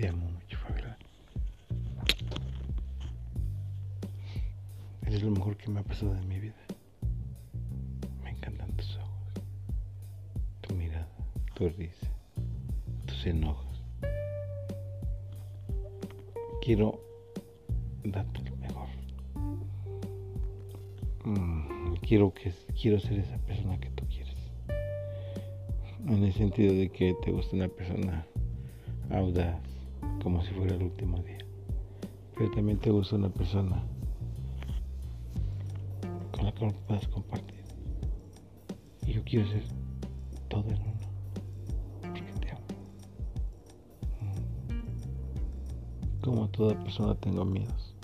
Te amo mucho, Fabiola. Eres lo mejor que me ha pasado en mi vida. Me encantan tus ojos, tu mirada, tu risa, tus enojos. Quiero darte lo mejor. Mm, quiero, que, quiero ser esa persona que tú quieres. En el sentido de que te gusta una persona audaz, como si fuera el último día. Pero también te gusta una persona con la cual puedas compartir. Y yo quiero ser todo en uno. Porque te amo. Mm. Como toda persona tengo miedos.